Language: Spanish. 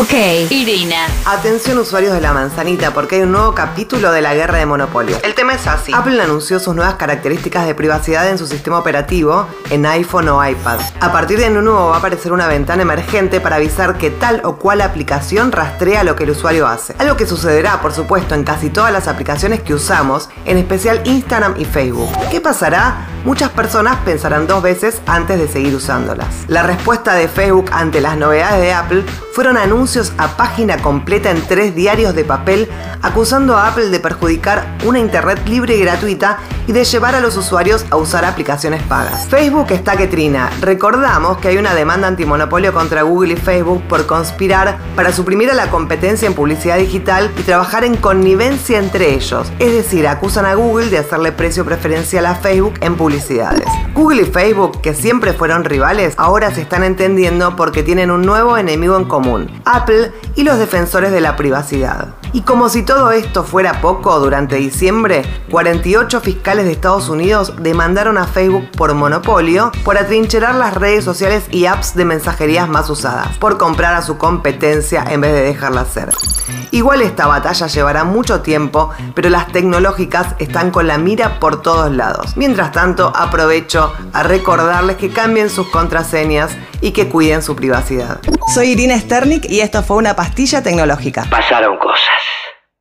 Ok, Irina. Atención usuarios de la manzanita porque hay un nuevo capítulo de la guerra de monopolio. El tema es así. Apple anunció sus nuevas características de privacidad en su sistema operativo en iPhone o iPad. A partir de nuevo va a aparecer una ventana emergente para avisar que tal o cual aplicación rastrea lo que el usuario hace. Algo que sucederá, por supuesto, en casi todas las aplicaciones que usamos, en especial Instagram y Facebook. ¿Qué pasará? Muchas personas pensarán dos veces antes de seguir usándolas. La respuesta de Facebook ante las novedades de Apple fueron anuncios a página completa en tres diarios de papel acusando a Apple de perjudicar una Internet libre y gratuita y de llevar a los usuarios a usar aplicaciones pagas. Facebook está que trina. Recordamos que hay una demanda antimonopolio contra Google y Facebook por conspirar para suprimir a la competencia en publicidad digital y trabajar en connivencia entre ellos. Es decir, acusan a Google de hacerle precio preferencial a Facebook en publicidades. Google y Facebook, que siempre fueron rivales, ahora se están entendiendo porque tienen un nuevo enemigo en común, Apple y los defensores de la privacidad. Y como si todo esto fuera poco, durante diciembre, 48 fiscales de Estados Unidos demandaron a Facebook por monopolio por atrincherar las redes sociales y apps de mensajerías más usadas, por comprar a su competencia en vez de dejarla ser. Igual esta batalla llevará mucho tiempo, pero las tecnológicas están con la mira por todos lados. Mientras tanto, aprovecho a recordarles que cambien sus contraseñas y que cuiden su privacidad. Soy Irina Sternik y esto fue una pastilla tecnológica. Pasaron cosas.